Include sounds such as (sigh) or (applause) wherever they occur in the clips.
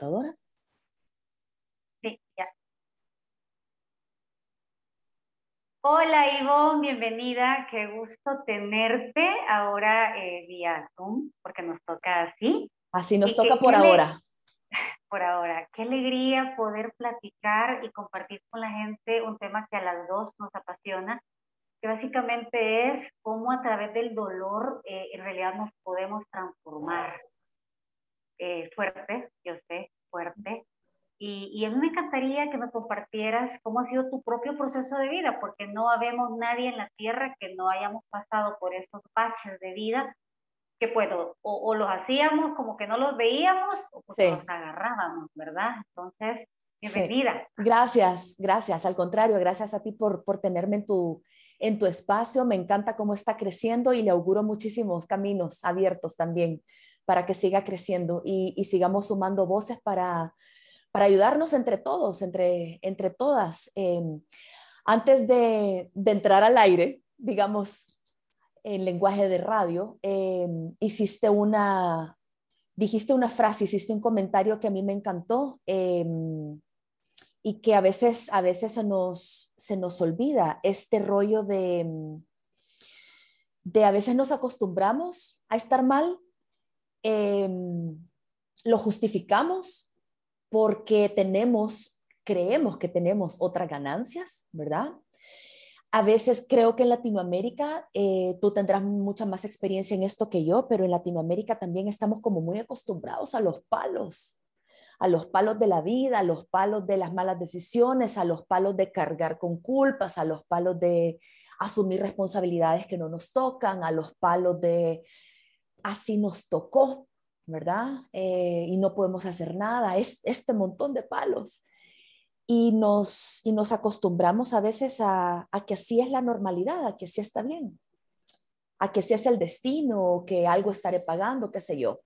computadora. Sí, ya. Hola Ivonne, bienvenida. Qué gusto tenerte ahora eh, vía Zoom, porque nos toca así. Así nos toca por ahora. (laughs) Por ahora. Qué alegría poder platicar y compartir con la gente un tema que a las dos nos apasiona, que básicamente es cómo a través del dolor eh, en realidad nos podemos transformar. Eh, fuerte, yo sé, fuerte. Y, y, a mí me encantaría que me compartieras cómo ha sido tu propio proceso de vida, porque no habemos nadie en la tierra que no hayamos pasado por esos baches de vida, que puedo, o, o, los hacíamos como que no los veíamos, o pues sí. los agarrábamos, ¿verdad? Entonces, bienvenida. Sí. Gracias, gracias. Al contrario, gracias a ti por, por tenerme en tu, en tu espacio. Me encanta cómo está creciendo y le auguro muchísimos caminos abiertos también para que siga creciendo y, sigamos sumando voces para, para ayudarnos entre todos, entre, entre todas. Eh, antes de, entrar al aire, digamos, en lenguaje de radio, eh, hiciste una, dijiste una frase, hiciste un comentario que a mí me encantó eh, y que a veces, a veces se, nos, se nos olvida, este rollo de, de a veces nos acostumbramos a estar mal, eh, lo justificamos porque tenemos, creemos que tenemos otras ganancias, ¿verdad? A veces creo que en Latinoamérica, eh, tú tendrás mucha más experiencia en esto que yo, pero en Latinoamérica también estamos como muy acostumbrados a los palos, a los palos de la vida, a los palos de las malas decisiones, a los palos de cargar con culpas, a los palos de asumir responsabilidades que no nos tocan, a los palos de así nos tocó, ¿verdad? Eh, y no podemos hacer nada, es este montón de palos. Y nos, y nos acostumbramos a veces a, que así es la normalidad, a que así está bien, a que así es el destino, que algo estaré pagando, qué sé yo.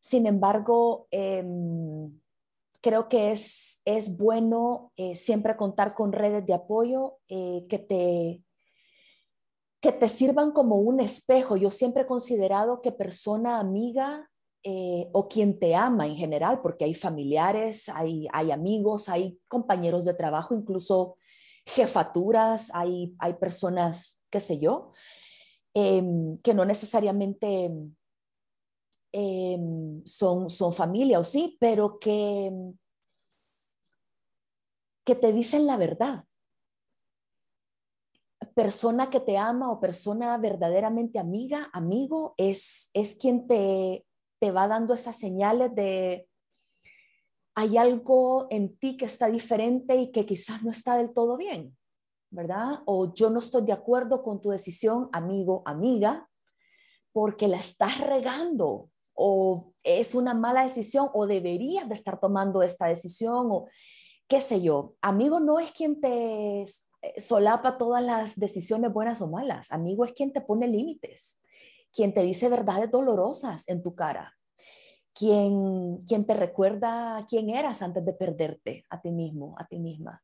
Sin embargo, eh, creo que es, es bueno eh, siempre contar con redes de apoyo eh, que te que te sirvan como un espejo. Yo siempre he considerado que persona amiga eh, o quien te ama en general, porque hay familiares, hay, amigos, hay compañeros de trabajo, incluso jefaturas, hay, hay personas, qué sé yo, eh, que no necesariamente eh, son, son familia o sí, pero que, que te dicen la verdad. Persona que te ama o persona verdaderamente amiga, amigo, es, es quien te te va dando esas señales de hay algo en ti que está diferente y que quizás no está del todo bien, ¿verdad? O yo no estoy de acuerdo con tu decisión, amigo, amiga, porque la estás regando o es una mala decisión o deberías de estar tomando esta decisión o qué sé yo. Amigo no es quien te solapa todas las decisiones buenas o malas. Amigo es quien te pone límites quien te dice verdades dolorosas en tu cara, quien, quien te recuerda quién eras antes de perderte a ti mismo, a ti misma.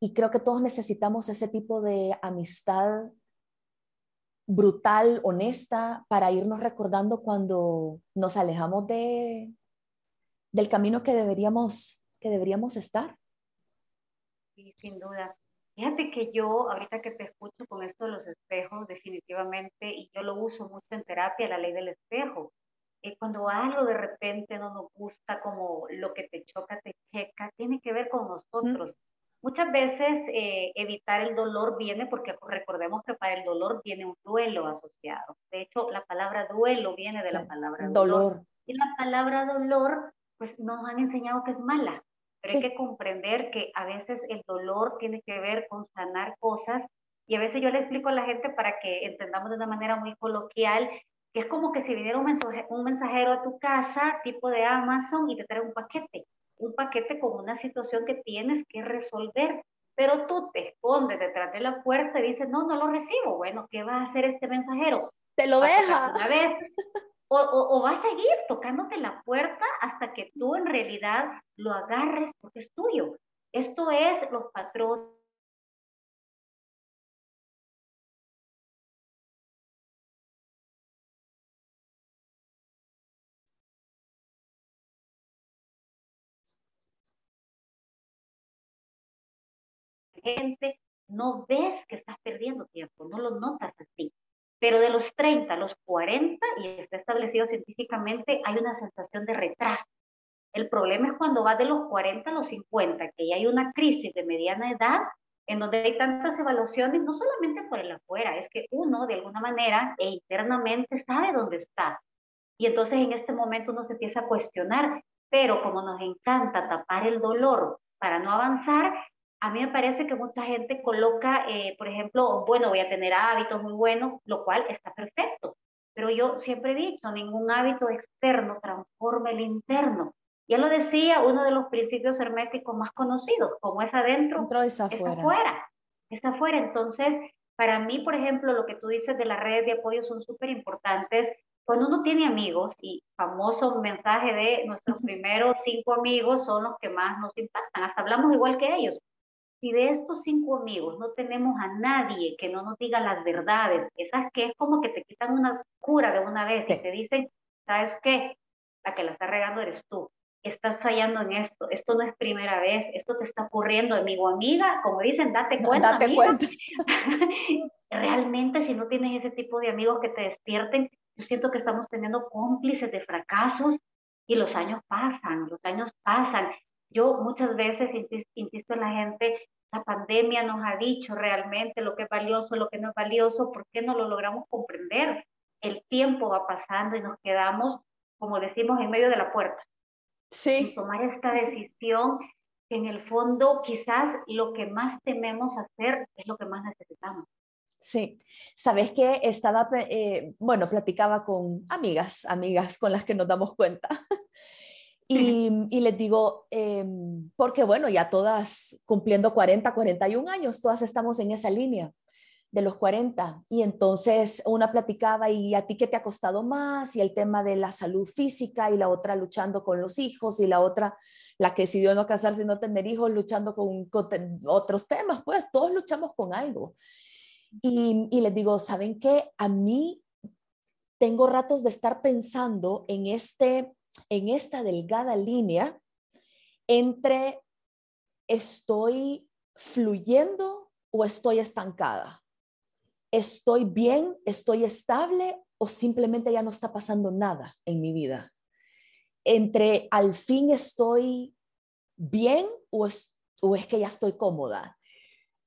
Y creo que todos necesitamos ese tipo de amistad brutal, honesta, para irnos recordando cuando nos alejamos de, del camino que deberíamos, que deberíamos estar. Sí, sin duda. Fíjate que yo, ahorita que te escucho con esto de los espejos, definitivamente, y yo lo uso mucho en terapia, la ley del espejo. Eh, cuando algo de repente no nos gusta, como lo que te choca, te checa, tiene que ver con nosotros. Mm. Muchas veces eh, evitar el dolor viene porque recordemos que para el dolor viene un duelo asociado. De hecho, la palabra duelo viene de sí. la palabra dolor. dolor. Y la palabra dolor, pues nos han enseñado que es mala pero sí. hay que comprender que a veces el dolor tiene que ver con sanar cosas y a veces yo le explico a la gente para que entendamos de una manera muy coloquial que es como que si viniera un, mensaje, un mensajero a tu casa, tipo de Amazon, y te trae un paquete, un paquete con una situación que tienes que resolver, pero tú te escondes detrás de la puerta y dices, no, no lo recibo. Bueno, ¿qué va a hacer este mensajero? Te lo deja. Una vez, o, va a seguir tocándote la puerta hasta que tú en realidad lo agarres porque es tuyo. Esto es los patrones. gente no ves que estás perdiendo tiempo, no lo notas así. Pero de los 30 a los 40, y está establecido científicamente, hay una sensación de retraso. El problema es cuando va de los 40 a los 50, que ya hay una crisis de mediana edad en donde hay tantas evaluaciones, no solamente por el afuera, es que uno de alguna manera e internamente sabe dónde está. Y entonces en este momento uno se empieza a cuestionar, pero como nos encanta tapar el dolor para no avanzar, a mí me parece que mucha gente coloca, eh, por ejemplo, bueno, voy a tener hábitos muy buenos, lo cual está perfecto. Pero yo siempre he dicho, ningún hábito externo transforma el interno. Ya lo decía uno de los principios herméticos más conocidos, como es adentro, Dentro es afuera. es afuera. Es afuera. Entonces, para mí, por ejemplo, lo que tú dices de las redes de apoyo son súper importantes. Cuando uno tiene amigos, y famoso mensaje de nuestros primeros cinco amigos son los que más nos impactan, hasta hablamos igual que ellos. Si de estos cinco amigos no tenemos a nadie que no nos diga las verdades, esas que es como que te quitan una cura de una vez y te dicen, ¿sabes qué? La que la está regando eres tú estás fallando en esto, esto no es primera vez, esto te está ocurriendo, amigo, amiga, como dicen, date (laughs) cuenta. Date cuenta. (laughs) Realmente, si no tienes ese tipo de amigos que te despierten, yo siento que estamos teniendo cómplices de fracasos y los años pasan, los años pasan. Yo muchas veces insisto en la gente, la pandemia nos ha dicho realmente lo que es valioso, lo que no es valioso, ¿por qué no lo logramos comprender? El tiempo va pasando y nos quedamos, como decimos, en medio de la puerta sí. tomar esta decisión que en el fondo quizás lo que más tememos hacer es lo que más necesitamos. Sí, sabes que estaba, eh, bueno, platicaba con amigas, amigas con las que nos damos cuenta. Y, y, les digo, em, porque bueno, ya todas cumpliendo 40, 41 años, todas estamos en esa línea de los 40. Y entonces una platicaba y a ti qué te ha costado más y el tema de la salud física y la otra luchando con los hijos y la otra, la que decidió no casarse y no tener hijos, luchando con, otros temas, pues todos luchamos con algo. Y, y les digo, ¿saben qué? A mí tengo ratos de estar pensando en, este, en esta delgada línea entre estoy fluyendo o estoy estancada estoy bien, estoy estable o simplemente ya no está pasando nada en mi vida. Entre al fin estoy bien o es, o es que ya estoy cómoda.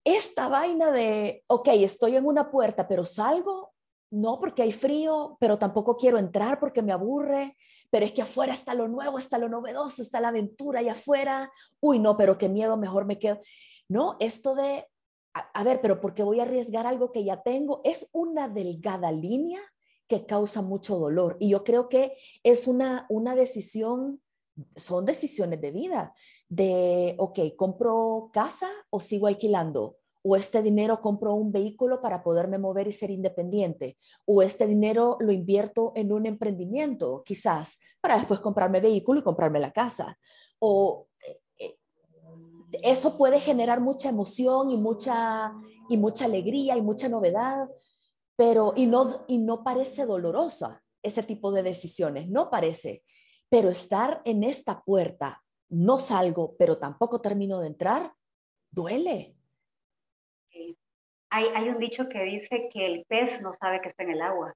Esta vaina de, ok, estoy en una puerta, pero salgo, no porque hay frío, pero tampoco quiero entrar porque me aburre, pero es que afuera está lo nuevo, está lo novedoso, está la aventura y afuera, uy, no, pero qué miedo, mejor me quedo. No, esto de a, ver, pero ¿por qué voy a arriesgar algo que ya tengo? Es una delgada línea que causa mucho dolor. Y yo creo que es una, una decisión, son decisiones de vida, de, ok, compro casa o sigo alquilando, o este dinero compro un vehículo para poderme mover y ser independiente, o este dinero lo invierto en un emprendimiento, quizás, para después comprarme vehículo y comprarme la casa, o eso puede generar mucha emoción y mucha, y mucha alegría y mucha novedad, pero y no, y no parece dolorosa ese tipo de decisiones, no parece. Pero estar en esta puerta, no salgo, pero tampoco termino de entrar, duele. Hay, hay un dicho que dice que el pez no sabe que está en el agua,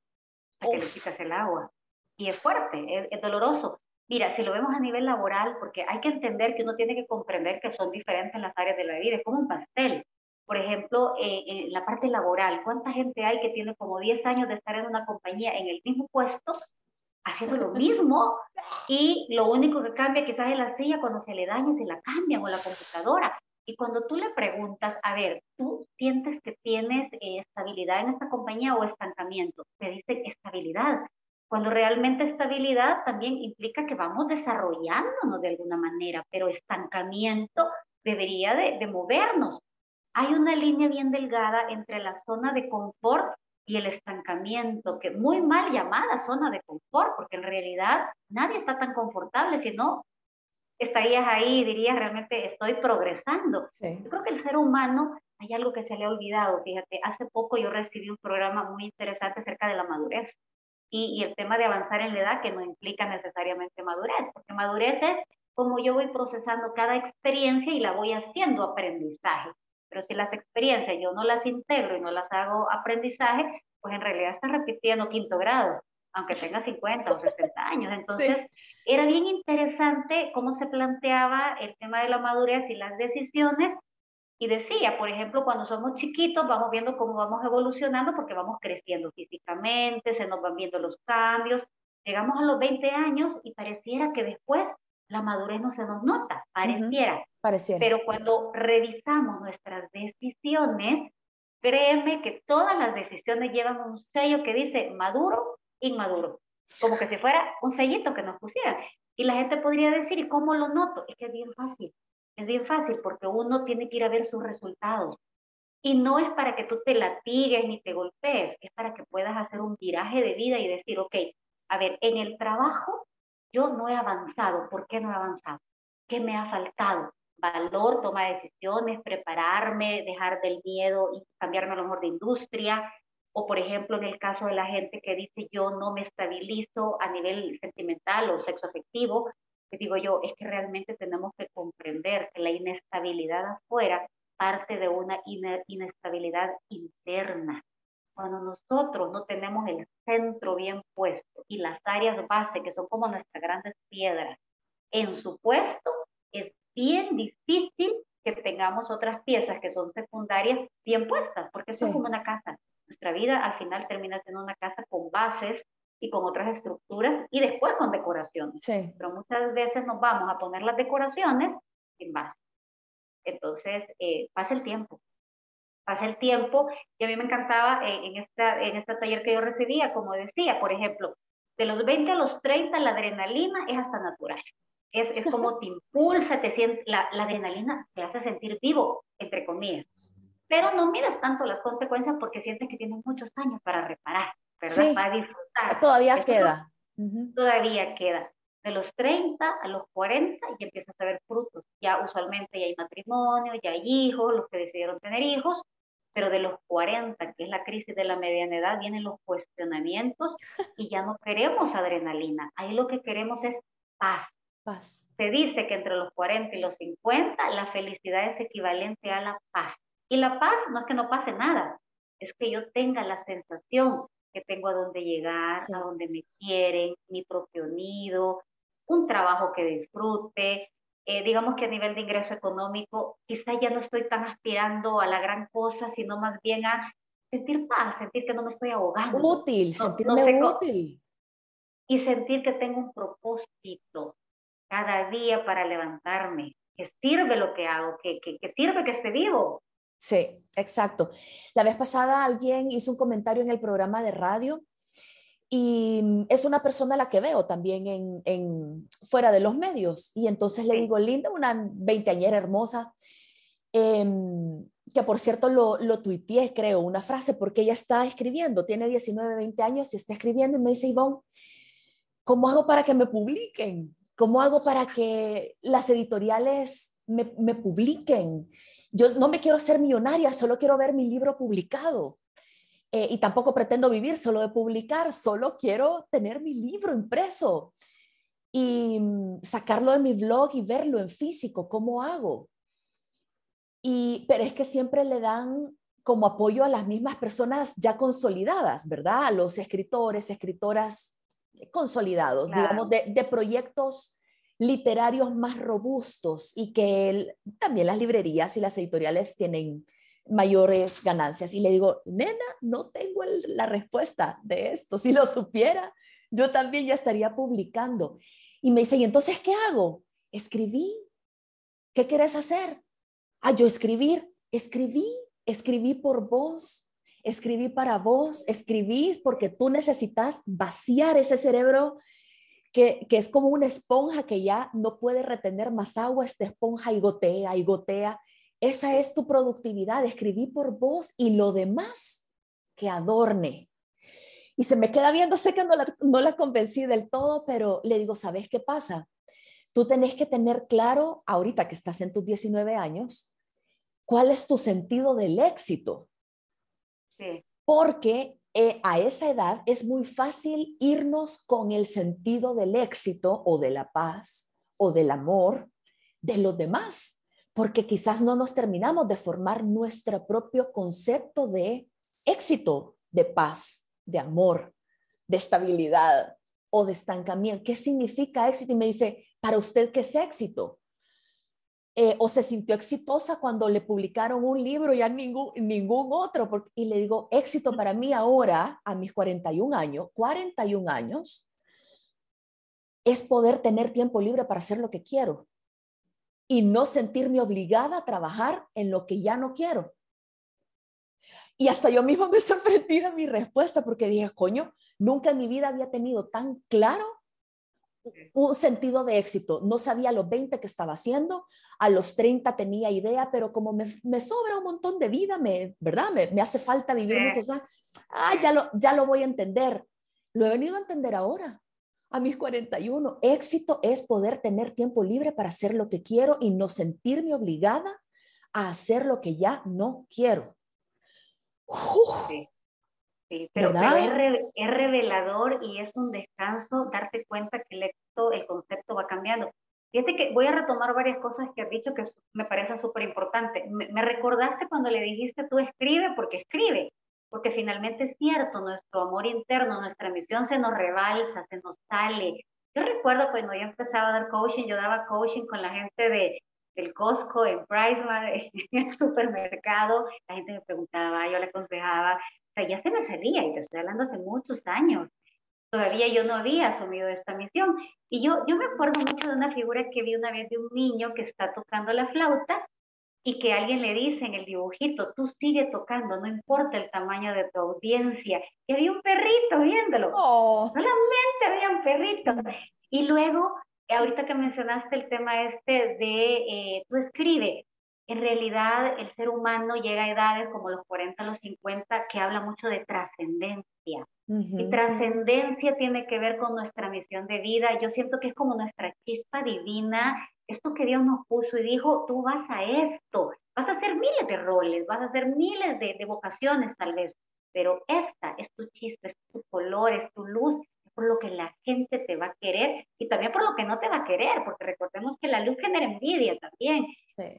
hasta que le quitas el agua. Y es fuerte, es doloroso. Mira, si lo vemos a nivel laboral, porque hay que entender que uno tiene que comprender que son diferentes las áreas de la vida, es como un pastel. Por ejemplo, eh, en la parte laboral, ¿cuánta gente hay que tiene como 10 años de estar en una compañía en el mismo puesto, haciendo lo mismo, y lo único que cambia quizás es la silla cuando se le daña, se la cambian o la computadora. Y cuando tú le preguntas, a ver, ¿tú sientes que tienes eh, estabilidad en esta compañía o estancamiento? Te dicen estabilidad cuando realmente estabilidad también implica que vamos desarrollándonos de alguna manera, pero estancamiento debería de, movernos. Hay una línea bien delgada entre la zona de confort y el estancamiento, que muy mal llamada zona de confort, porque en realidad nadie está tan confortable, si no, estarías ahí y dirías realmente estoy progresando. Yo creo que el ser humano hay algo que se le ha olvidado, fíjate, hace poco yo recibí un programa muy interesante acerca de la madurez y, el tema de avanzar en la edad que no implica necesariamente madurez, porque madurez es como yo voy procesando cada experiencia y la voy haciendo aprendizaje. Pero si las experiencias yo no las integro y no las hago aprendizaje, pues en realidad estás repitiendo quinto grado, aunque tenga 50 o 60 años. Entonces, era bien interesante cómo se planteaba el tema de la madurez y las decisiones. Y decía, por ejemplo, cuando somos chiquitos vamos viendo cómo vamos evolucionando porque vamos creciendo físicamente, se nos van viendo los cambios. Llegamos a los 20 años y pareciera que después la madurez no se nos nota, pareciera. pareciera. Pero cuando revisamos nuestras decisiones, créeme que todas las decisiones llevan un sello que dice maduro, inmaduro, como que si fuera un sellito que nos pusieran. Y la gente podría decir, ¿y cómo lo noto? Es que es bien fácil, es bien fácil porque uno tiene que ir a ver sus resultados. Y no es para que tú te latigues ni te golpees, es para que puedas hacer un viraje de vida y decir, ok, a ver, en el trabajo yo no he avanzado. ¿Por qué no he avanzado? ¿Qué me ha faltado? Valor, toma de decisiones, prepararme, dejar del miedo y cambiarme a lo de industria. O, por ejemplo, en el caso de la gente que dice yo no me estabilizo a nivel sentimental o sexo afectivo, que digo yo, es que realmente tenemos que comprender que la inestabilidad afuera parte de una inestabilidad interna. Cuando nosotros no tenemos el centro bien puesto y las áreas base, que son como nuestras grandes piedras, en su puesto, es bien difícil que tengamos otras piezas que son secundarias bien puestas, porque eso es como una casa. Nuestra vida al final termina siendo una casa con bases y con otras estructuras y después con decoraciones. Pero muchas veces nos vamos a poner las decoraciones sin base. Entonces, eh, pasa el tiempo, pasa el tiempo y a mí me encantaba eh, en, esta, en este taller que yo recibía, como decía, por ejemplo, de los 20 a los 30 la adrenalina es hasta natural. Es, es como te (laughs) impulsa, te siente, la, la, adrenalina te hace sentir vivo, entre comillas. Pero no miras tanto las consecuencias porque sientes que tienes muchos años para reparar, ¿verdad? Para disfrutar. Todavía queda. Todavía queda. De los 30 a los 40 y empiezas a ver frutos. Ya usualmente ya hay matrimonio, ya hay hijos, los que decidieron tener hijos, pero de los 40, que es la crisis de la mediana edad, vienen los cuestionamientos (laughs) y ya no queremos adrenalina. Ahí lo que queremos es paz. Paz. Se dice que entre los 40 y los 50 la felicidad es equivalente a la paz. Y la paz no es que no pase nada, es que yo tenga la sensación que tengo a dónde llegar, a dónde me quieren, mi propio nido, un trabajo que disfrute, eh, digamos que a nivel de ingreso económico, quizá ya no estoy tan aspirando a la gran cosa, sino más bien a sentir paz, sentir que no me estoy ahogando. Útil, sentirme útil. Y sentir que tengo un propósito cada día para levantarme, que sirve lo que hago, que, que, que sirve que esté vivo. Sí, exacto. La vez pasada alguien hizo un comentario en el programa de radio y mm, es una persona a la que veo también en, en fuera de los medios. Y entonces le digo, Linda, una veinteañera hermosa, em, que por cierto lo, lo tuiteé, creo, una frase, porque ella está escribiendo, tiene 19, 20 años y está escribiendo y me dice, Ivonne, ¿cómo hago para que me publiquen? ¿Cómo hago para que las editoriales me, me publiquen? Yo no me quiero hacer millonaria, solo quiero ver mi libro publicado. Eh, y tampoco pretendo vivir solo de publicar, solo quiero tener mi libro impreso y mm, sacarlo de mi blog y verlo en físico, ¿cómo hago? Y, pero es que siempre le dan como apoyo a las mismas personas ya consolidadas, ¿verdad? A los escritores, escritoras consolidados, digamos, de, de, proyectos literarios más robustos y que también las librerías y las editoriales tienen mayores ganancias. Y le digo, nena, no tengo la respuesta de esto. Si lo supiera, yo también ya estaría publicando. Y me dice, ¿y entonces qué hago? Escribí. ¿Qué quieres hacer? Ah, yo escribir. Escribí, escribí por vos, escribí para vos, escribí porque tú necesitas vaciar ese cerebro que, que, es como una esponja que ya no puede retener más agua, esta esponja y gotea y gotea esa es tu productividad, escribí por vos y lo demás que adorne. Y se me queda viendo, sé que no la, no la convencí del todo, pero le digo, ¿sabes qué pasa? Tú tenés que tener claro, ahorita que estás en tus 19 años, cuál es tu sentido del éxito. Porque eh, a esa edad es muy fácil irnos con el sentido del éxito o de la paz o del amor de los demás porque quizás no nos terminamos de formar nuestro propio concepto de éxito, de paz, de amor, de estabilidad o de estancamiento. ¿Qué significa éxito? Y me dice, para usted, ¿qué es éxito? Eh, o se sintió exitosa cuando le publicaron un libro y a ningún, ningún otro. y le digo, éxito para mí ahora, a mis 41 años, 41 años, es poder tener tiempo libre para hacer lo que quiero y no sentirme obligada a trabajar en lo que ya no quiero. Y hasta yo misma me sorprendí de mi respuesta porque dije, coño, nunca en mi vida había tenido tan claro un sentido de éxito. No sabía a los 20 que estaba haciendo, a los 30 tenía idea, pero como me, me sobra un montón de vida, me, ¿verdad? Me, me hace falta vivir muchos años. Ah, ya lo, ya lo voy a entender. Lo he venido a entender ahora, a mis 41. Éxito es poder tener tiempo libre para hacer lo que quiero y no sentirme obligada a hacer lo que ya no quiero. sí. Sí, pero, es, revelador y es un descanso darte cuenta que el, el concepto va cambiando. Fíjate que voy a retomar varias cosas que has dicho que me parecen súper importantes. Me, me, recordaste cuando le dijiste tú escribe porque escribe, porque finalmente es cierto, nuestro amor interno, nuestra misión se nos rebalsa, se nos sale. Yo recuerdo cuando yo empezaba a dar coaching, yo daba coaching con la gente de, del Costco, en Price, (laughs) en el supermercado, la gente me preguntaba, yo le aconsejaba, sea, ya se me salía, y te estoy hablando hace muchos años. Todavía yo no había asumido esta misión. Y yo, yo me acuerdo mucho de una figura que vi una vez de un niño que está tocando la flauta y que alguien le dice en el dibujito, tú sigue tocando, no importa el tamaño de tu audiencia. Y había un perrito viéndolo. Oh. Solamente había un perrito. Y luego, ahorita que mencionaste el tema este de, eh, tú escribe, en realidad el ser humano llega a edades como los 40, los 50, que habla mucho de trascendencia. Y trascendencia tiene que ver con nuestra misión de vida. Yo siento que es como nuestra chispa divina, esto que Dios nos puso y dijo, tú vas a esto, vas a hacer miles de roles, vas a hacer miles de, de vocaciones tal vez, pero esta es tu chispa, es tu color, es tu luz, por lo que la gente te va a querer y también por lo que no te va a querer, porque recordemos que la luz genera envidia también,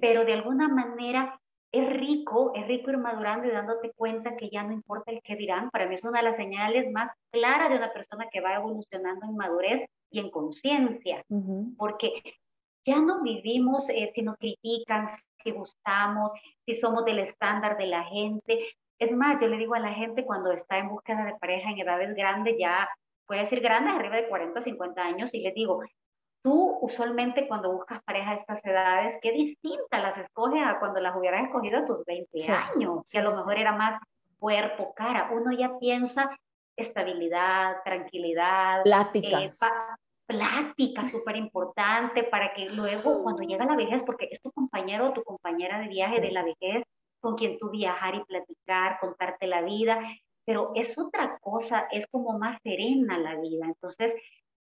pero de alguna manera es rico, es rico ir madurando y dándote cuenta que ya no importa el que dirán. Para mí es una de las señales más claras de una persona que va evolucionando en madurez y en conciencia, porque ya no vivimos eh, si nos critican, si gustamos, si somos del estándar de la gente. Es más, yo le digo a la gente cuando está en búsqueda de pareja en edades grandes, ya puede decir grandes, arriba de 40 o 50 años, y les digo, tú usualmente cuando buscas pareja a estas edades, qué distinta las escoges a cuando las hubieras escogido a tus 20 años, que a lo mejor era más cuerpo, cara. Uno ya piensa estabilidad, tranquilidad. Pláticas. Eh, plática súper importante para que luego cuando llega la vejez, porque es tu compañero o tu compañera de viaje de la vejez con quien tú viajar y platicar, contarte la vida, pero es otra cosa, es como más serena la vida. Entonces,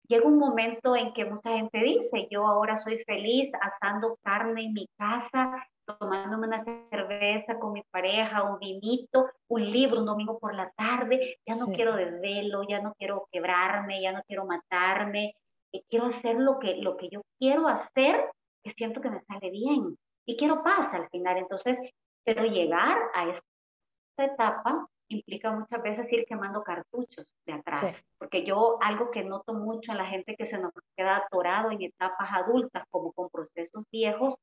llega un momento en que mucha gente dice, yo ahora soy feliz asando carne en mi casa, tomándome una cerveza con mi pareja, un vinito, un libro un domingo por la tarde, ya no quiero desvelo, ya no quiero quebrarme, ya no quiero matarme, eh, quiero hacer lo que, lo que yo quiero hacer, que siento que me sale bien y quiero paz al final. Entonces, pero llegar a esta etapa implica muchas veces ir quemando cartuchos de atrás, porque yo algo que noto mucho en la gente que se nos queda atorado en etapas adultas como con procesos viejos,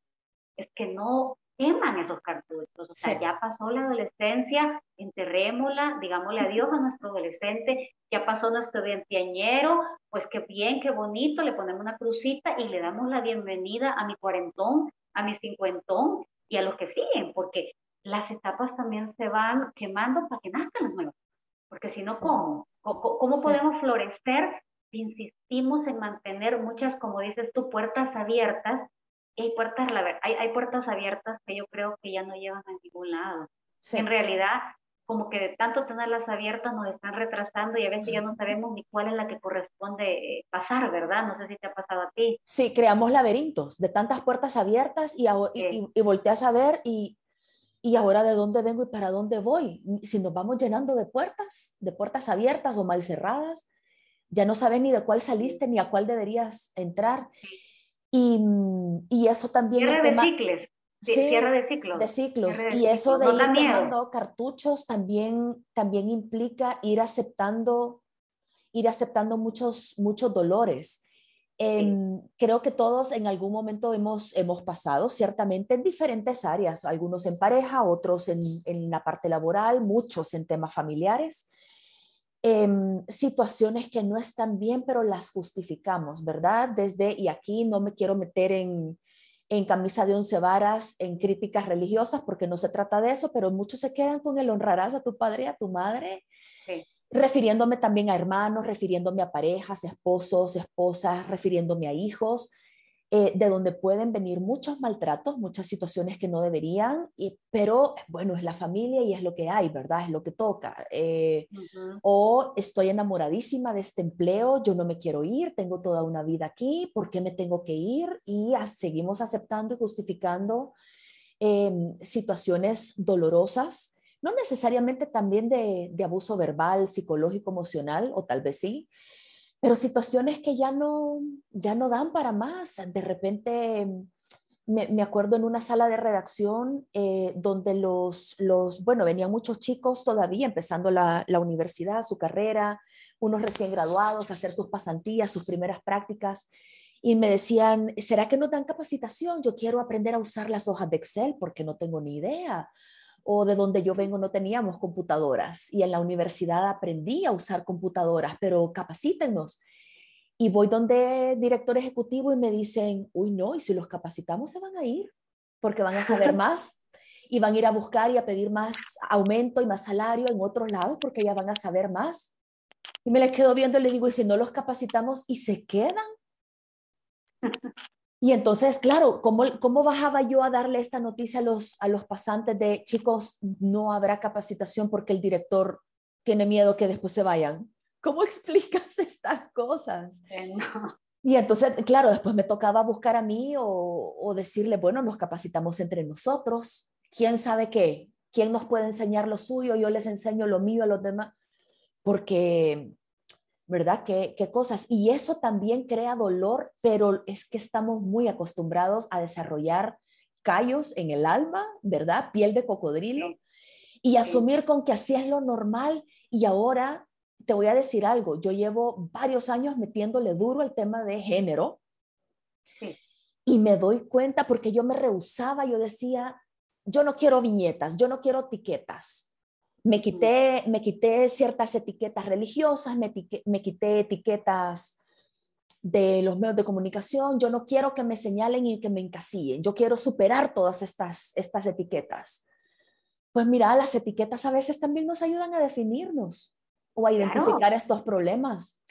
es que no queman esos cartuchos, o sea, ya pasó la adolescencia, enterrémosla, digámosle adiós a nuestro adolescente, ya pasó nuestro veinteañero, pues qué bien, qué bonito, le ponemos una crucita y le damos la bienvenida a mi cuarentón, a mi cincuentón y a los que siguen, porque las etapas también se van quemando para que nazcan las nuevas. Porque si no, ¿cómo? ¿Cómo, podemos florecer si insistimos en mantener muchas, como dices tú, puertas abiertas? hay puertas, hay, hay puertas abiertas que yo creo que ya no llevan a ningún lado. En realidad, como que de tanto tenerlas abiertas nos están retrasando y a veces ya no sabemos ni cuál es la que corresponde eh, pasar, ¿verdad? No sé si te ha pasado a ti. Sí, creamos laberintos de tantas puertas abiertas y, y, y volteas a ver y ¿Y ahora de dónde vengo y para dónde voy? Si nos vamos llenando de puertas, de puertas abiertas o mal cerradas, ya no sabes ni de cuál saliste ni a cuál deberías entrar. Y, y eso también... Cierre de ciclos. cierre de ciclos. De ciclos. y eso de ir tomando cartuchos también, también implica ir aceptando, ir aceptando muchos, muchos dolores. Em, creo que todos en algún momento hemos, hemos pasado, ciertamente, en diferentes áreas, algunos en pareja, otros en, en la parte laboral, muchos en temas familiares. Em, situaciones que no están bien, pero las justificamos, ¿verdad? Desde, y aquí no me quiero meter en, en camisa de once varas, en críticas religiosas, porque no se trata de eso, pero muchos se quedan con el honrarás a tu padre a tu madre, refiriéndome también a hermanos, refiriéndome a parejas, esposos, esposas, refiriéndome a hijos, eh, de donde pueden venir muchos maltratos, muchas situaciones que no deberían, y, pero bueno, es la familia y es lo que hay, ¿verdad? Es lo que toca. Eh, o estoy enamoradísima de este empleo, yo no me quiero ir, tengo toda una vida aquí, ¿por qué me tengo que ir? Y seguimos aceptando y justificando em, situaciones dolorosas, no necesariamente también de, abuso verbal, psicológico, emocional, o tal vez sí, pero situaciones que ya no, ya no dan para más. De repente, me, me acuerdo en una sala de redacción eh, donde los, los, bueno, venían muchos chicos todavía empezando la, la universidad, su carrera, unos recién graduados, a hacer sus pasantías, sus primeras prácticas. Y me decían, ¿será que no dan capacitación? Yo quiero aprender a usar las hojas de Excel porque no tengo ni idea o de donde yo vengo no teníamos computadoras y en la universidad aprendí a usar computadoras, pero capacítenos. Y voy donde director ejecutivo y me dicen, uy, no, y si los capacitamos se van a ir, porque van a saber (laughs) más y van a ir a buscar y a pedir más aumento y más salario en otros lados porque ya van a saber más. Y me les quedo viendo y le digo, y si no los capacitamos y se quedan. (laughs) Y entonces, claro, ¿cómo, ¿cómo bajaba yo a darle esta noticia a los, a los pasantes de, chicos, no habrá capacitación porque el director tiene miedo que después se vayan? ¿Cómo (laughs) explicas estas cosas? Y entonces, claro, después me tocaba buscar a mí o, o, decirle, bueno, nos capacitamos entre nosotros. ¿Quién sabe qué? ¿Quién nos puede enseñar lo suyo? Yo les enseño lo mío a los demás. Porque ¿verdad? ¿Qué, ¿Qué, cosas? Y eso también crea dolor, pero es que estamos muy acostumbrados a desarrollar callos en el alma, ¿verdad? Piel de cocodrilo. Y asumir con que así es lo normal. Y ahora te voy a decir algo, yo llevo varios años metiéndole duro el tema de género. Y me doy cuenta porque yo me rehusaba, yo decía, yo no quiero viñetas, yo no quiero etiquetas. Me quité, me quité ciertas etiquetas religiosas, me, me quité etiquetas de los medios de comunicación. Yo no quiero que me señalen y que me encasillen. Yo quiero superar todas estas, estas etiquetas. Pues mira, las etiquetas a veces también nos ayudan a definirnos o a identificar estos problemas.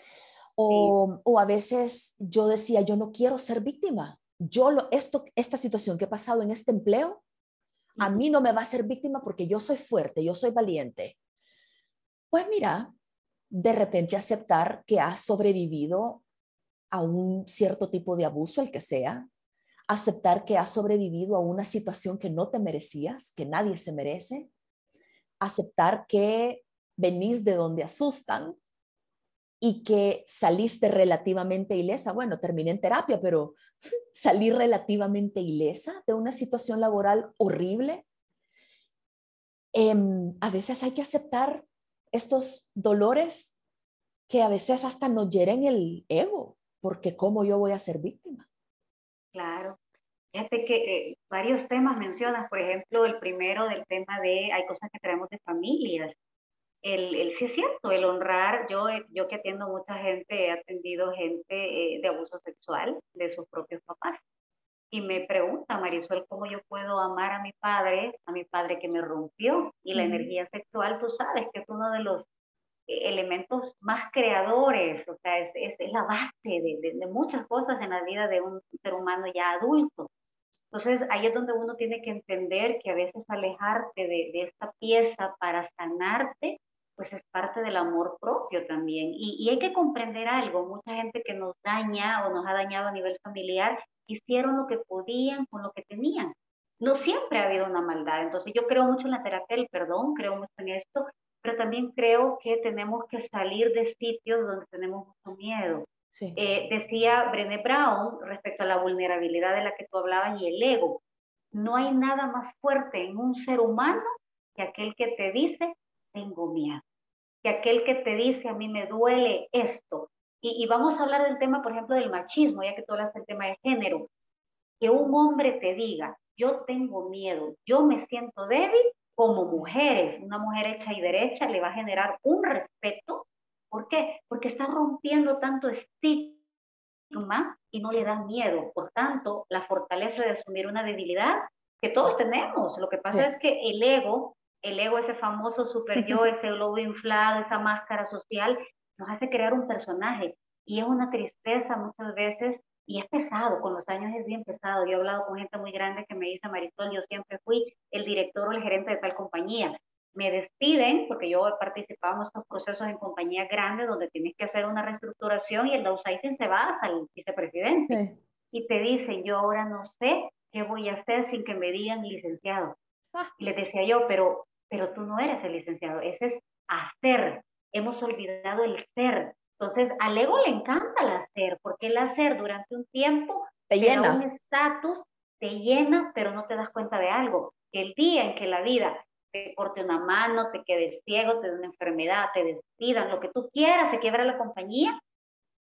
O, o, a veces yo decía, yo no quiero ser víctima. Yo lo, esto, esta situación que he pasado en este empleo, a mí no me va a ser víctima porque yo soy fuerte, yo soy valiente. Pues mira, de repente aceptar que has sobrevivido a un cierto tipo de abuso, el que sea, aceptar que has sobrevivido a una situación que no te merecías, que nadie se merece, aceptar que venís de donde asustan y que saliste relativamente ilesa. Bueno, terminé en terapia, pero (laughs) salí relativamente ilesa de una situación laboral horrible. Em, a veces hay que aceptar estos dolores que a veces hasta nos hieren el ego, porque ¿cómo yo voy a ser víctima? Claro. Fíjate que eh, varios temas mencionas, por ejemplo, el primero del tema de hay cosas que traemos de familias el, sí es cierto, el honrar, yo, yo que atiendo mucha gente, he atendido gente eh, de abuso sexual de sus propios papás. Y me pregunta Marisol, ¿cómo yo puedo amar a mi padre, a mi padre que me rompió? Y la energía sexual, tú sabes que es uno de los eh, elementos más creadores, o sea, es, es, la base de, de, muchas cosas en la vida de un ser humano ya adulto. Entonces ahí es donde uno tiene que entender que a veces alejarte de, de esta pieza para sanarte pues es parte del amor propio también. Y, hay que comprender algo, mucha gente que nos daña o nos ha dañado a nivel familiar, hicieron lo que podían con lo que tenían. No siempre ha habido una maldad, entonces yo creo mucho en la terapia del perdón, creo mucho en esto, pero también creo que tenemos que salir de sitios donde tenemos mucho miedo. Eh, decía Brené Brown respecto a la vulnerabilidad de la que tú hablabas y el ego no hay nada más fuerte en un ser humano que aquel que te dice, tengo miedo, que aquel que te dice, a mí me duele esto. Y, y vamos a hablar del tema, por ejemplo, del machismo, ya que tú hablas del tema de género. Que un hombre te diga, yo tengo miedo, yo me siento débil, como mujeres, una mujer hecha y derecha le va a generar un respeto. ¿Por qué? Porque está rompiendo tanto estigma y no le da miedo. Por tanto, la fortaleza de asumir una debilidad que todos tenemos. Lo que pasa es que el ego, el ego, ese famoso super yo, ese globo inflado, esa máscara social, nos hace crear un personaje. Y es una tristeza muchas veces y es pesado, con los años es bien pesado. Yo he hablado con gente muy grande que me dice, Marisol, yo siempre fui el director o el gerente de tal compañía. Me despiden, porque yo he participado en estos procesos en compañías grandes donde tienes que hacer una reestructuración y el downsizing se va al vicepresidente. Y te dicen, yo ahora no sé qué voy a hacer sin que me digan licenciado. Ah. Y les decía yo, pero, pero tú no eres el licenciado, ese es hacer. Hemos olvidado el ser. Entonces, al ego le encanta el hacer, porque el hacer durante un tiempo te, llena. un estatus, te llena, pero no te das cuenta de algo. Que el día en que la vida te corte una mano, te quedes ciego, te dé una enfermedad, te despidan, lo que tú quieras, se quiebra la compañía,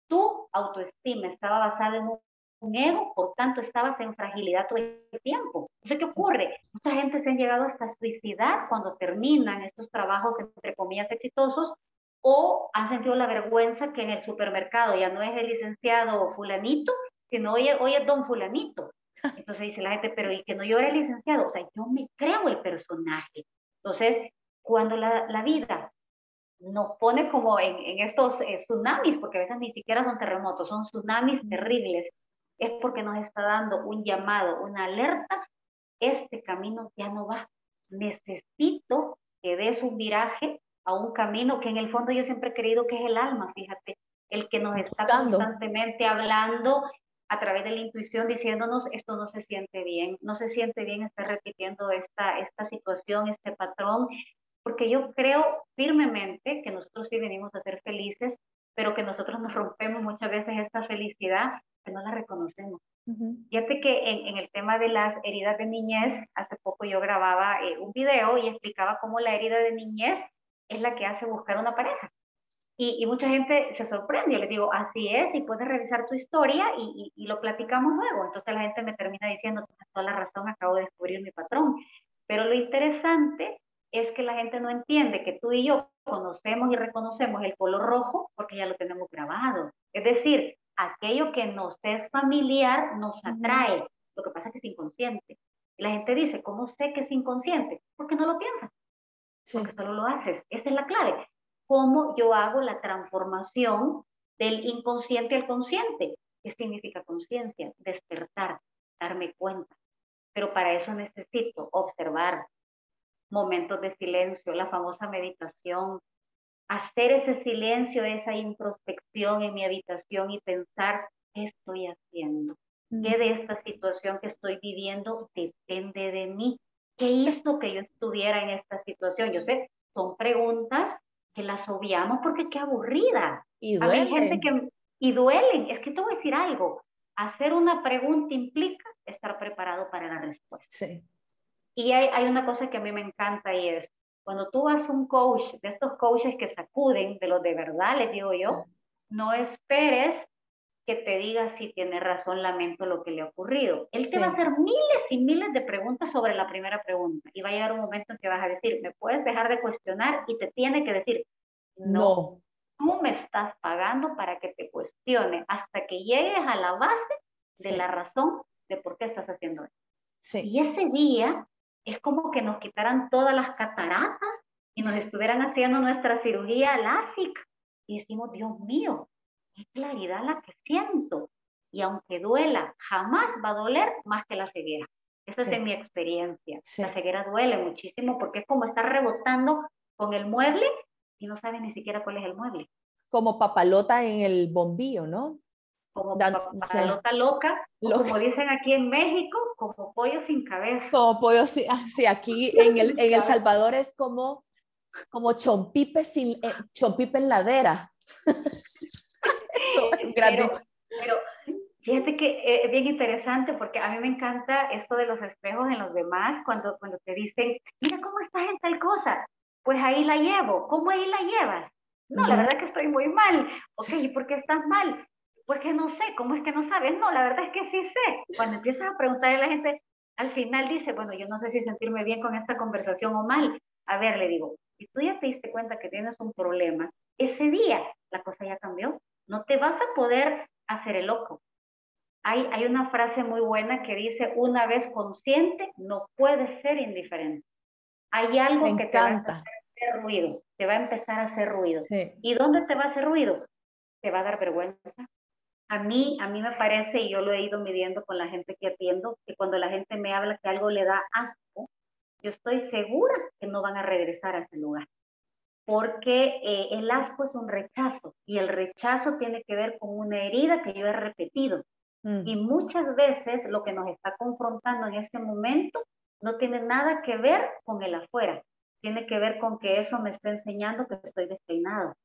tu autoestima estaba basada en un ego, por tanto estabas en fragilidad todo el tiempo. Entonces, ¿qué ocurre? Mucha gente se han llegado hasta suicidar cuando terminan estos trabajos, entre comillas, exitosos, o han sentido la vergüenza que en el supermercado ya no es el licenciado fulanito, sino hoy, hoy es don fulanito. (laughs) Entonces dice la gente, pero y que no yo era el licenciado, o sea, yo me creo el personaje. Entonces, cuando la, la vida nos pone como en, en estos eh, tsunamis, porque a veces ni siquiera son terremotos, son tsunamis terribles, es porque nos está dando un llamado, una alerta, este camino ya no va. Necesito que des un viraje a un camino que en el fondo yo siempre he creído que es el alma, fíjate, el que nos está constantemente hablando a través de la intuición diciéndonos esto no se siente bien, no se siente bien estar repitiendo esta, esta situación, este patrón, porque yo creo firmemente que nosotros sí venimos a ser felices, pero que nosotros nos rompemos muchas veces esta felicidad que no la reconocemos. Fíjate que en, en, el tema de las heridas de niñez, hace poco yo grababa eh, un video y explicaba cómo la herida de niñez es la que hace buscar una pareja. Y, mucha gente se sorprende, yo les digo, así es, y puedes revisar tu historia y, lo platicamos luego. Entonces la gente me termina diciendo, tienes toda la razón, acabo de descubrir mi patrón. Pero lo interesante es que la gente no entiende que tú y yo conocemos y reconocemos el color rojo porque ya lo tenemos grabado. Es decir, aquello que nos es familiar nos atrae. Lo que pasa es que es inconsciente. Y la gente dice, ¿cómo sé que es inconsciente? Porque no lo piensas porque solo lo haces. Esa es la clave. ¿Cómo yo hago la transformación del inconsciente al consciente? ¿Qué significa conciencia? Despertar, darme cuenta. Pero para eso necesito observar momentos de silencio, la famosa meditación, hacer ese silencio, esa introspección en mi habitación y pensar, ¿qué estoy haciendo? ¿Qué de esta situación que estoy viviendo depende de mí? ¿Qué hizo que yo estuviera en esta situación? Yo sé, son preguntas que las obviamos porque qué aburrida. Y duelen. Hay gente que, y duelen. Es que te voy a decir algo. Hacer una pregunta implica estar preparado para la respuesta. Sí. Y hay, hay una cosa que a mí me encanta y es, cuando tú vas a un coach, de estos coaches que sacuden, de los de verdad, les digo yo, no esperes que te diga si tiene razón, lamento lo que le ha ocurrido. Él te va a hacer miles y miles de preguntas sobre la primera pregunta y va a llegar un momento en que vas a decir, me puedes dejar de cuestionar y te tiene que decir, no, tú me estás pagando para que te cuestione hasta que llegues a la base de la razón de por qué estás haciendo eso. Y ese día es como que nos quitaran todas las cataratas y nos estuvieran haciendo nuestra cirugía lásica y decimos, Dios mío, qué claridad la que siento. Y aunque duela, jamás va a doler más que la ceguera. Esa es mi experiencia. La ceguera duele muchísimo porque es como estar rebotando con el mueble y no sabes ni siquiera cuál es el mueble. Como papalota en el bombillo, ¿no? Como papalota loca, como dicen aquí en México, como pollo sin cabeza. Como pollo sin, ah, sí, aquí en el, en el Salvador es como, como chompipe, sin, eh, chompipe en ladera. pero, Fíjate que eh, es bien interesante porque a mí me encanta esto de los espejos en los demás cuando, cuando te dicen, mira cómo estás en tal cosa, pues ahí la llevo, ¿cómo ahí la llevas? No, la verdad que estoy muy mal. Ok, ¿y por qué estás mal? Pues que no sé, ¿cómo es que no sabes? No, la verdad es que sí sé. Cuando empiezas a preguntarle a la gente, al final dice, bueno, yo no sé si sentirme bien con esta conversación o mal. A ver, le digo, si tú ya te diste cuenta que tienes un problema, ese día la cosa ya cambió. No te vas a poder hacer el loco. Hay, hay una frase muy buena que dice, una vez consciente, no puedes ser indiferente. Hay algo que te va a hacer ruido, te va a empezar a hacer ruido. ¿Y dónde te va a hacer ruido? Te va a dar vergüenza. A mí, a mí me parece, y yo lo he ido midiendo con la gente que atiendo, que cuando la gente me habla que algo le da asco, yo estoy segura que no van a regresar a ese lugar. Porque eh, el asco es un rechazo y el rechazo tiene que ver con una herida que yo he repetido. Y mm. muchas veces lo que nos está confrontando en este momento no tiene nada que ver con el afuera, tiene que ver con que eso me está enseñando que estoy despeinado.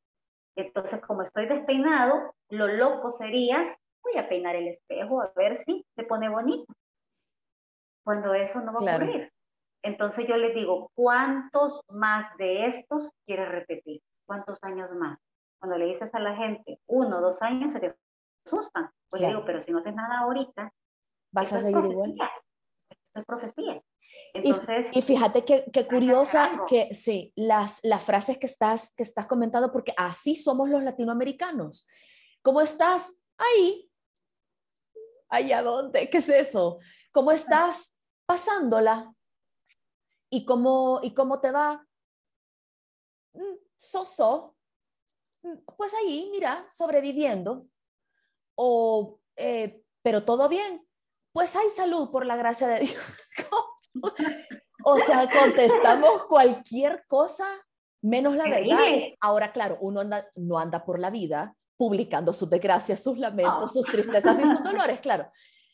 Entonces, como estoy despeinado, lo loco sería, voy a peinar el espejo a ver si se pone bonito. Cuando eso no va a ocurrir. Entonces yo les digo, ¿cuántos más de estos quieres repetir? ¿Cuántos años más? Cuando le dices a la gente, uno, dos años, se te asustan. Pues digo, pero si no haces nada ahorita, vas a seguir igual. es profecía. Entonces, y, fíjate qué, qué curiosa que sí, las, las frases que estás, que estás comentando, porque así somos los latinoamericanos. ¿Cómo estás? Ahí. ¿Allá dónde? ¿Qué es eso? ¿Cómo estás pasándola? ¿Y cómo, y cómo te va? Mm, Soso. Mm, pues ahí, mira, sobreviviendo o, eh, pero todo bien, pues hay salud por la gracia de Dios. (laughs) o sea, contestamos cualquier cosa menos la verdad. Ahora, claro, uno no anda por la vida publicando sus desgracias, sus lamentos, sus tristezas y sus (laughs) dolores, claro.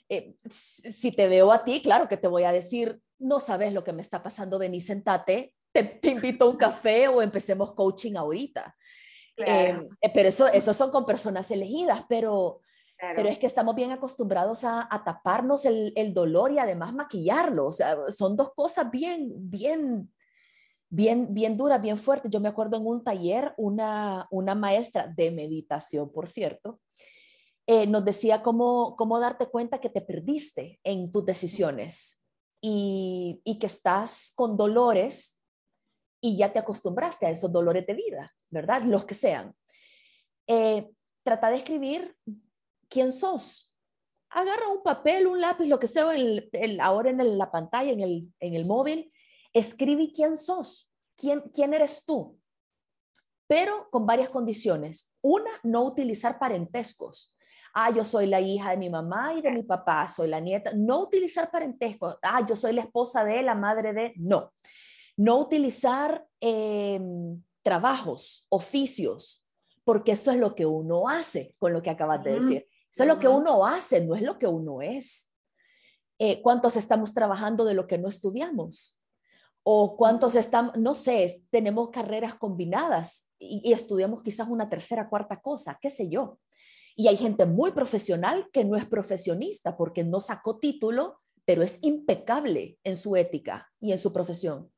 Eh, si te veo a ti, claro que te voy a decir, no sabes lo que me está pasando, ven y sentate, te, invito a un café o empecemos coaching ahorita. Eh, pero eso, eso son con personas elegidas, pero pero es que estamos bien acostumbrados a, taparnos el, dolor y además maquillarlo. O sea, son dos cosas bien, bien, bien, bien duras, bien fuertes. Yo me acuerdo en un taller, una, una maestra de meditación, por cierto, eh, nos decía cómo, cómo darte cuenta que te perdiste en tus decisiones y, y que estás con dolores y ya te acostumbraste a esos dolores de vida, ¿verdad? Los que sean. Eh, trata de escribir quién sos. Agarra un papel, un lápiz, lo que sea el, ahora en la pantalla, en el, en el móvil, escribe quién sos, quién, quién eres tú, pero con varias condiciones. Una, no utilizar parentescos. Ah, yo soy la hija de mi mamá y de mi papá, soy la nieta. No utilizar parentescos. Ah, yo soy la esposa de, la madre de. No. No utilizar em, trabajos, oficios, porque eso es lo que uno hace con lo que acabas de decir. Eso es lo que uno hace, no es lo que uno es. Eh, ¿Cuántos estamos trabajando de lo que no estudiamos? ¿O cuántos estamos, no sé, tenemos carreras combinadas y, estudiamos quizás una tercera, cuarta cosa, qué sé yo? Y hay gente muy profesional que no es profesionista porque no sacó título, pero es impecable en su ética y en su profesión.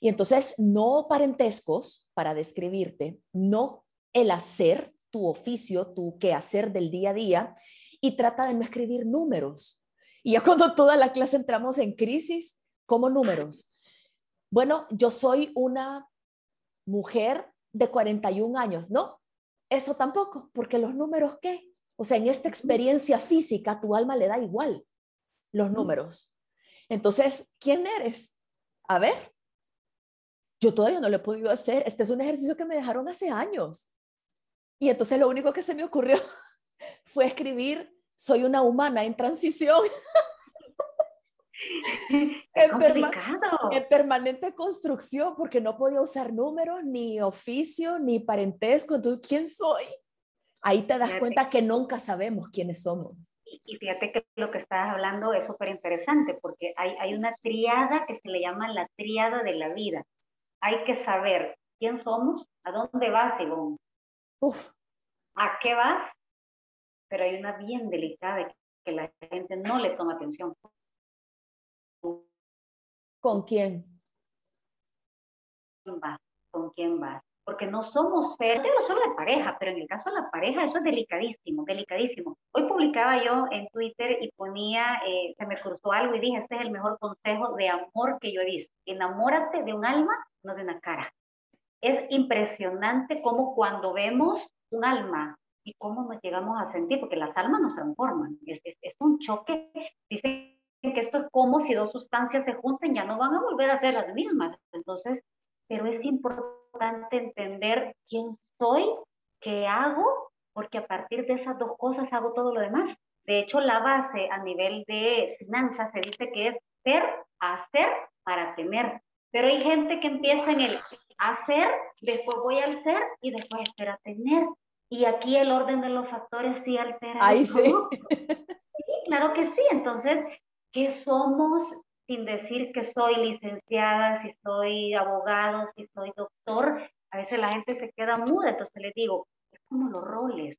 Y entonces, no parentescos para describirte, no el hacer, tu oficio, tu quehacer del día a día y trata de no escribir números. Y ya cuando toda la clase entramos en crisis, ¿cómo números? Bueno, yo soy una mujer de 41 años, ¿no? Eso tampoco, porque los números, ¿qué? O sea, en esta experiencia física, tu alma le da igual los números. Entonces, ¿quién eres? A ver, yo todavía no lo he podido hacer. Este es un ejercicio que me dejaron hace años. Y entonces lo único que se me ocurrió (laughs) fue escribir, soy una humana en transición. (laughs) en, en, permanente construcción, porque no podía usar números, ni oficio, ni parentesco. Entonces, ¿quién soy? Ahí te das cuenta que nunca sabemos quiénes somos. Y fíjate que lo que estás hablando es súper interesante, porque hay, hay una triada que se le llama la triada de la vida. Hay que saber quién somos, a dónde vas, Ivonne, ¿A qué vas? Pero hay una bien delicada que la gente no le toma atención. ¿Con quién? ¿Con quién vas? Porque no somos seres, no solo de pareja, pero en el caso de la pareja eso es delicadísimo, delicadísimo. Hoy publicaba yo en Twitter y ponía, eh, se me cruzó algo y dije, este es el mejor consejo de amor que yo he visto. Enamórate de un alma, no de una cara. Es impresionante cómo cuando vemos un alma y cómo nos llegamos a sentir, porque las almas nos transforman. Es, es, un choque. Dicen que esto es como si dos sustancias se junten, ya no van a volver a ser las mismas. Entonces, pero es importante entender quién soy, qué hago, porque a partir de esas dos cosas hago todo lo demás. De hecho, la base a nivel de finanzas se dice que es ser, hacer para tener. Pero hay gente que empieza en el hacer, después voy al ser y después espera tener. Y aquí el orden de los factores sí altera. Ahí sí. (laughs) Sí, claro que sí. Entonces, ¿qué somos sin decir que soy licenciada, si soy abogado, si soy doctor? A veces la gente se queda muda, entonces les digo, es como los roles.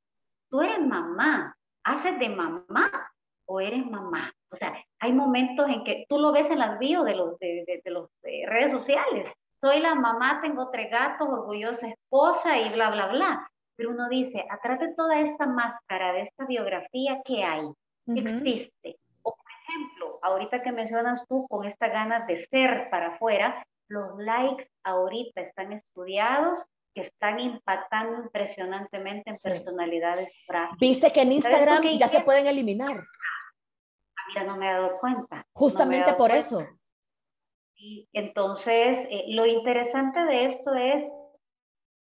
Tú eres mamá, haces de mamá o eres mamá. O sea, hay momentos en que tú lo ves en las bios de los de, de, los redes sociales. Soy la mamá, tengo tres gatos, orgullosa esposa y bla, bla, bla. Pero uno dice, atrás de toda esta máscara, de esta biografía, ¿qué hay? ¿Qué existe? O por ejemplo, ahorita que mencionas tú con esta ganas de ser para afuera, los likes ahorita están estudiados que están impactando impresionantemente en personalidades frágiles. Viste que en Instagram ya se pueden eliminar. Ah, mira, no me he dado cuenta. Justamente por eso. Y entonces, eh, lo interesante de esto es,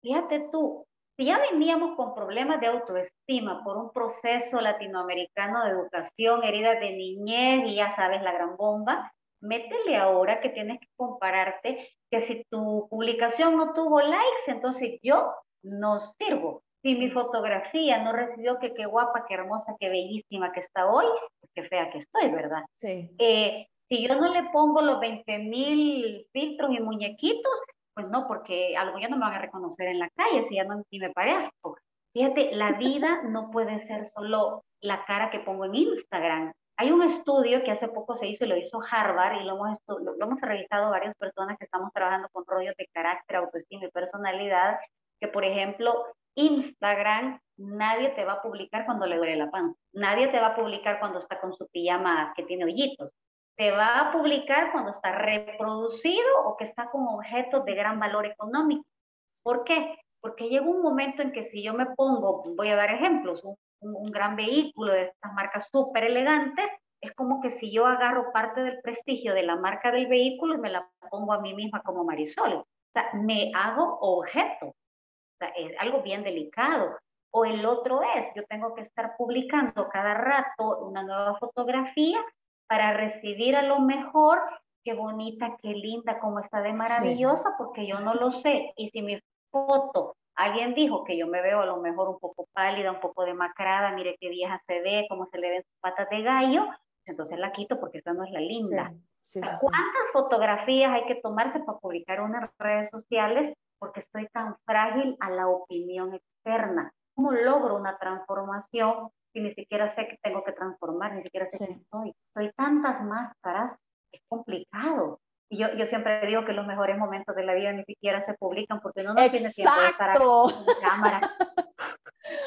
fíjate tú, si ya veníamos con problemas de autoestima por un proceso latinoamericano de educación, heridas de niñez y ya sabes la gran bomba, métele ahora que tienes que compararte que si tu publicación no tuvo likes, entonces yo no sirvo. Si mi fotografía no recibió que qué guapa, qué hermosa, qué bellísima que está hoy, pues qué fea que estoy, ¿verdad? Sí. Eh, si yo no le pongo los 20 mil filtros y muñequitos, pues no, porque algo ya no me van a reconocer en la calle, si ya no ni me parezco. Fíjate, la vida no puede ser solo la cara que pongo en Instagram. Hay un estudio que hace poco se hizo y lo hizo Harvard y lo hemos, lo, hemos revisado varias personas que estamos trabajando con rollos de carácter, autoestima y personalidad, que por ejemplo, Instagram, nadie te va a publicar cuando le duele la panza, nadie te va a publicar cuando está con su pijama que tiene hoyitos, te va a publicar cuando está reproducido o que está con objetos de gran valor económico. ¿Por qué? Porque llega un momento en que si yo me pongo, voy a dar ejemplos, un, un gran vehículo de estas marcas súper elegantes, es como que si yo agarro parte del prestigio de la marca del vehículo y me la pongo a mí misma como Marisol. O sea, me hago objeto. O sea, es algo bien delicado. O el otro es, yo tengo que estar publicando cada rato una nueva fotografía para recibir a lo mejor, qué bonita, qué linda, cómo está de maravillosa, porque yo no lo sé. Y si mi foto, alguien dijo que yo me veo a lo mejor un poco pálida, un poco demacrada, mire qué vieja se ve, cómo se le ven sus patas de gallo, pues entonces la quito porque esa no es la linda. ¿Cuántas fotografías hay que tomarse para publicar unas redes sociales? Porque estoy tan frágil a la opinión externa. ¿Cómo logro una transformación y ni siquiera sé que tengo que transformar, ni siquiera sé quién soy. Soy tantas máscaras, es complicado. Y yo, yo siempre digo que los mejores momentos de la vida ni siquiera se publican porque uno no tiene tiempo de estar en cámara. (laughs)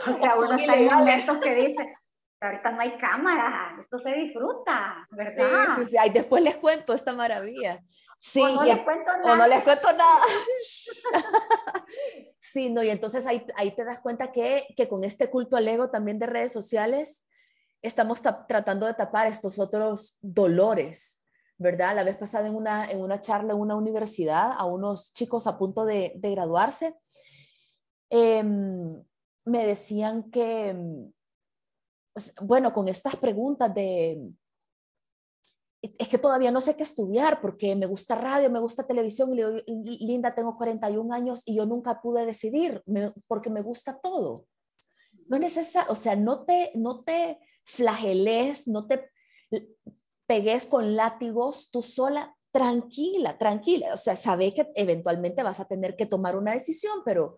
O sea, uno está en momentos que dice, ahorita no hay cámara, esto se disfruta, ¿verdad? Sí, sí, sí. después les cuento esta maravilla. Sí, o no les cuento nada. O no les cuento nada. (laughs) (laughs) sí, no, y entonces ahí, ahí te das cuenta que, que con este culto al ego también de redes sociales, estamos tratando de tapar estos otros dolores, ¿verdad? La vez pasada en una, en una charla en una universidad a unos chicos a punto de, de graduarse, eh, me decían que bueno, con estas preguntas de, es que todavía no sé qué estudiar porque me gusta radio, me gusta televisión y Linda, tengo 41 años y yo nunca pude decidir porque me gusta todo. No es necesario, o sea, no te, no te flageles, no te pegues con látigos tú sola, tranquila, tranquila. O sea, sabe que eventualmente vas a tener que tomar una decisión, pero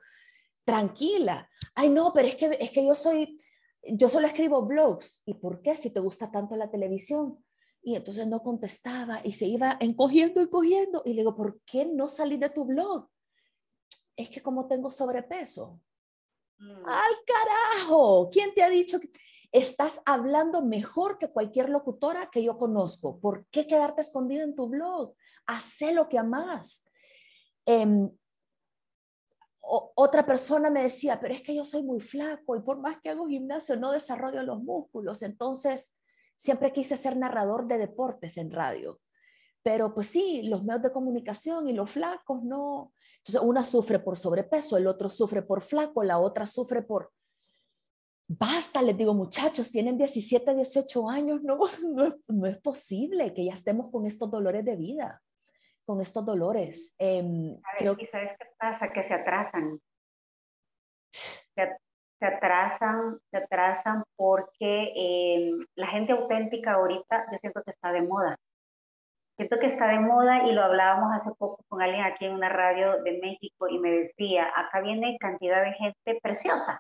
tranquila. Ay, no, pero es que, es que yo soy, yo solo escribo blogs. ¿Y por qué si te gusta tanto la televisión? Y entonces no contestaba y se iba encogiendo, encogiendo. Y le digo, ¿por qué no salí de tu blog? Es que como tengo sobrepeso. Mm. ¡Ay, carajo! ¿Quién te ha dicho que estás hablando mejor que cualquier locutora que yo conozco? ¿Por qué quedarte escondido en tu blog? Haz lo que amas. Em, otra persona me decía, pero es que yo soy muy flaco y por más que hago gimnasio no desarrollo los músculos. Entonces, siempre quise ser narrador de deportes en radio. Pero pues sí, los medios de comunicación y los flacos no. Entonces, una sufre por sobrepeso, el otro sufre por flaco, la otra sufre por... Basta, les digo, muchachos, tienen 17, 18 años, no, (laughs) no, es posible que ya estemos con estos dolores de vida con estos dolores. Eh, creo... ¿Y sabes qué pasa? Que se atrasan. (sighs) Se, se atrasan, se atrasan porque em, la gente auténtica ahorita yo siento que está de moda. Siento que está de moda y lo hablábamos hace poco con alguien aquí en una radio de México y me decía, acá viene cantidad de gente preciosa,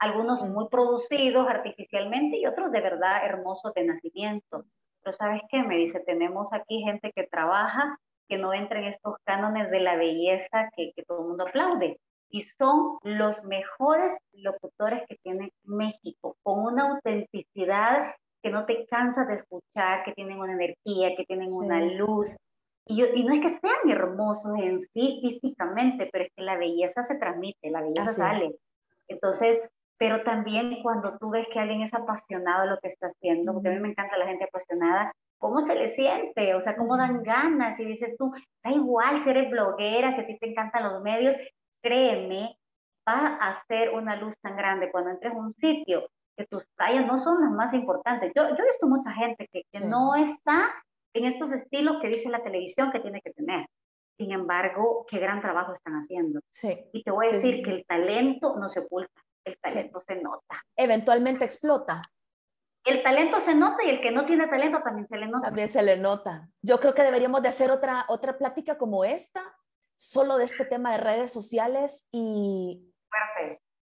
algunos muy producidos artificialmente y otros de verdad hermosos de nacimiento. Pero sabes qué, me dice, tenemos aquí gente que trabaja que no entren estos cánones de la belleza que, que todo el mundo aplaude. Y son los mejores locutores que tiene México, con una autenticidad que no te cansas de escuchar, que tienen una energía, que tienen una luz. Y, yo, y, no es que sean hermosos en sí físicamente, pero es que la belleza se transmite, la belleza sale. Entonces, pero también cuando tú ves que alguien es apasionado de lo que está haciendo, porque a mí me encanta la gente apasionada, ¿cómo se le siente? O sea, ¿cómo dan ganas? Y dices tú, da igual si eres bloguera, si a ti te encantan los medios, créeme, va a ser una luz tan grande cuando entres a un sitio que tus tallas no son las más importantes. Yo, yo he visto mucha gente que, que no está en estos estilos que dice la televisión que tiene que tener. Sin embargo, qué gran trabajo están haciendo. Sí. Y te voy a decir que el talento no se oculta, el talento se nota. Eventualmente explota el talento se nota y el que no tiene talento también se le nota. También se le nota. Yo creo que deberíamos de hacer otra, otra plática como esta, solo de este tema de redes sociales y,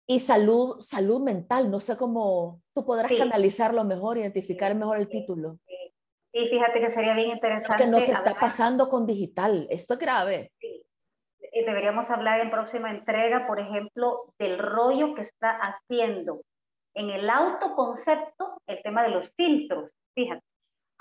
y salud, salud mental. No sé cómo tú podrás canalizarlo mejor, identificar mejor el título. Sí. fíjate que sería bien interesante. Que nos está pasando con digital. Esto es grave. Sí. Deberíamos hablar en próxima entrega, por ejemplo, del rollo que está haciendo en el autoconcepto el tema de los filtros, fíjate.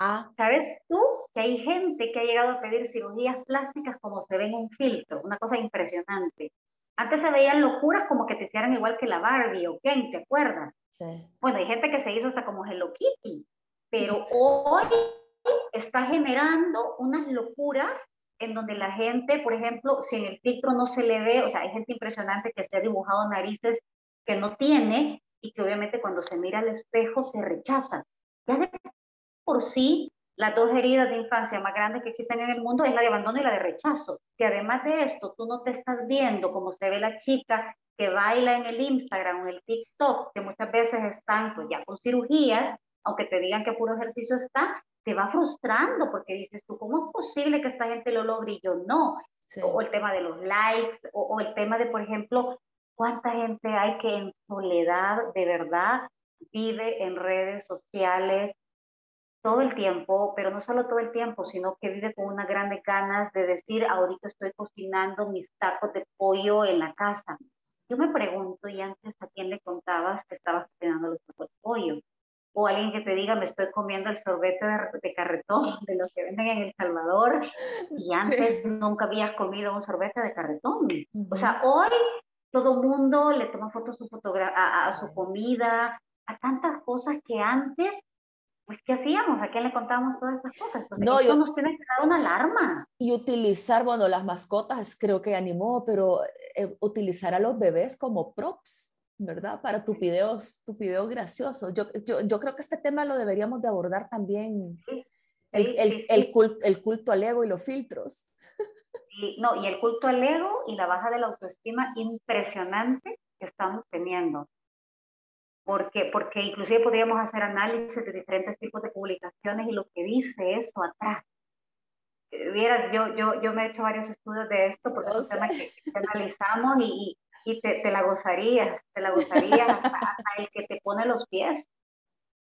Ah. ¿Sabes tú que hay gente que ha llegado a pedir cirugías plásticas como se ve en un filtro? Una cosa impresionante. Antes se veían locuras como que te hicieran igual que la Barbie o Ken, ¿te acuerdas? Sí. Bueno, hay gente que se hizo hasta como Hello Kitty, pero hoy está generando unas locuras en donde la gente, por ejemplo, si en el filtro no se le ve, o sea, hay gente impresionante que se ha dibujado narices que no tiene, y que obviamente cuando se mira al espejo se rechaza. Ya de por sí, las dos heridas de infancia más grandes que existen en el mundo es la de abandono y la de rechazo. Que además de esto, tú no te estás viendo como se ve la chica que baila en el Instagram o en el TikTok, que muchas veces están pues ya con cirugías, aunque te digan que puro ejercicio está, te va frustrando porque dices tú, ¿cómo es posible que esta gente lo logre y yo no? O el tema de los likes, o, o, el tema de, por ejemplo, ¿Cuánta gente hay que en soledad de verdad vive en redes sociales todo el tiempo, pero no solo todo el tiempo, sino que vive con unas grandes ganas de decir, ahorita estoy cocinando mis tacos de pollo en la casa? Yo me pregunto, y antes a quién le contabas que estabas cocinando los tacos de pollo, o alguien que te diga, me estoy comiendo el sorbete de, carretón (laughs) de los que venden en El Salvador, y antes nunca habías comido un sorbete de carretón. O sea, hoy todo mundo le toma fotos a su, a, su comida, a tantas cosas que antes, pues, ¿qué hacíamos? ¿A quién le contábamos todas estas cosas? Entonces, no, esto nos tiene que dar una alarma. Y utilizar, bueno, las mascotas creo que animó, pero eh, utilizar a los bebés como props. ¿verdad? Para tu video, tu video gracioso. Yo, yo, yo, creo que este tema lo deberíamos de abordar también, el, el, el, culto, el, culto, al ego y los filtros. Y, no, y el culto al ego y la baja de la autoestima impresionante que estamos teniendo. Porque, porque inclusive podríamos hacer análisis de diferentes tipos de publicaciones y lo que dice eso atrás. Eh, vieras, yo, yo, yo me he hecho varios estudios de esto porque es un tema que, analizamos y, y te, te, la gozarías, te la gozarías hasta, el que te pone los pies,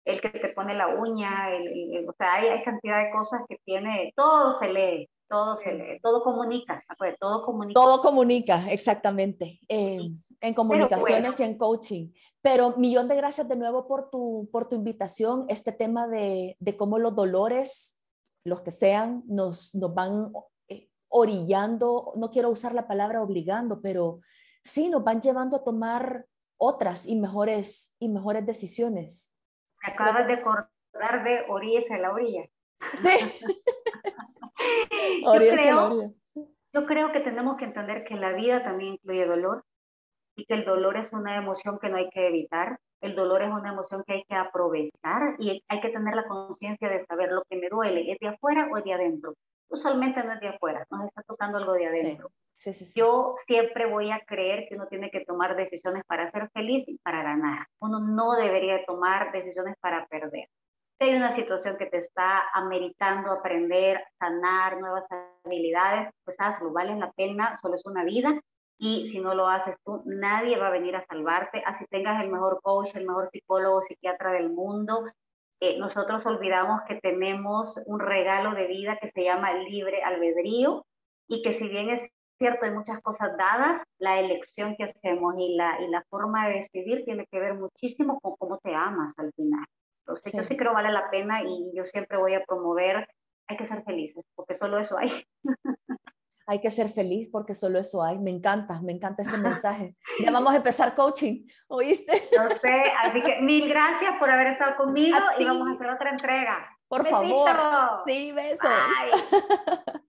el que te pone la uña, el, o sea, hay, hay, cantidad de cosas que tiene, todo se lee, todo se lee, todo comunica, todo comunica. Todo comunica, exactamente, en comunicaciones y en coaching. Pero millón de gracias de nuevo por tu, por tu invitación, este tema de, de cómo los dolores, los que sean, nos, nos van eh, orillando, no quiero usar la palabra obligando, pero sí nos van llevando a tomar otras y mejores, y mejores decisiones. Me acabas de acordar de orillas a la orilla. Sí. (laughs) (laughs) (laughs) yo, creo, yo creo que tenemos que entender que la vida también incluye dolor y que el dolor es una emoción que no hay que evitar. El dolor es una emoción que hay que aprovechar y hay que tener la conciencia de saber lo que me duele, ¿es de afuera o es de adentro? Usualmente no es de afuera, nos está tocando algo de adentro. Yo siempre voy a creer que uno tiene que tomar decisiones para ser feliz y para ganar. Uno no debería tomar decisiones para perder. Si hay una situación que te está ameritando aprender, sanar nuevas habilidades, pues hazlo, vale la pena, solo es una vida y si no lo haces tú, nadie va a venir a salvarte, así tengas el mejor coach, el mejor psicólogo, psiquiatra del mundo. Eh, nosotros olvidamos que tenemos un regalo de vida que se llama libre albedrío y que si bien es cierto, hay muchas cosas dadas, la elección que hacemos y la, y la forma de decidir tiene que ver muchísimo con cómo te amas al final. Entonces, yo sí creo vale la pena y yo siempre voy a promover, hay que ser felices, porque solo eso hay. hay que ser feliz porque solo eso hay. Me encanta, me encanta ese (laughs) mensaje. Ya vamos a empezar coaching, ¿oíste? No sé, así que mil gracias por haber estado conmigo y vamos a hacer otra entrega. Por favor. Sí, besos. (laughs)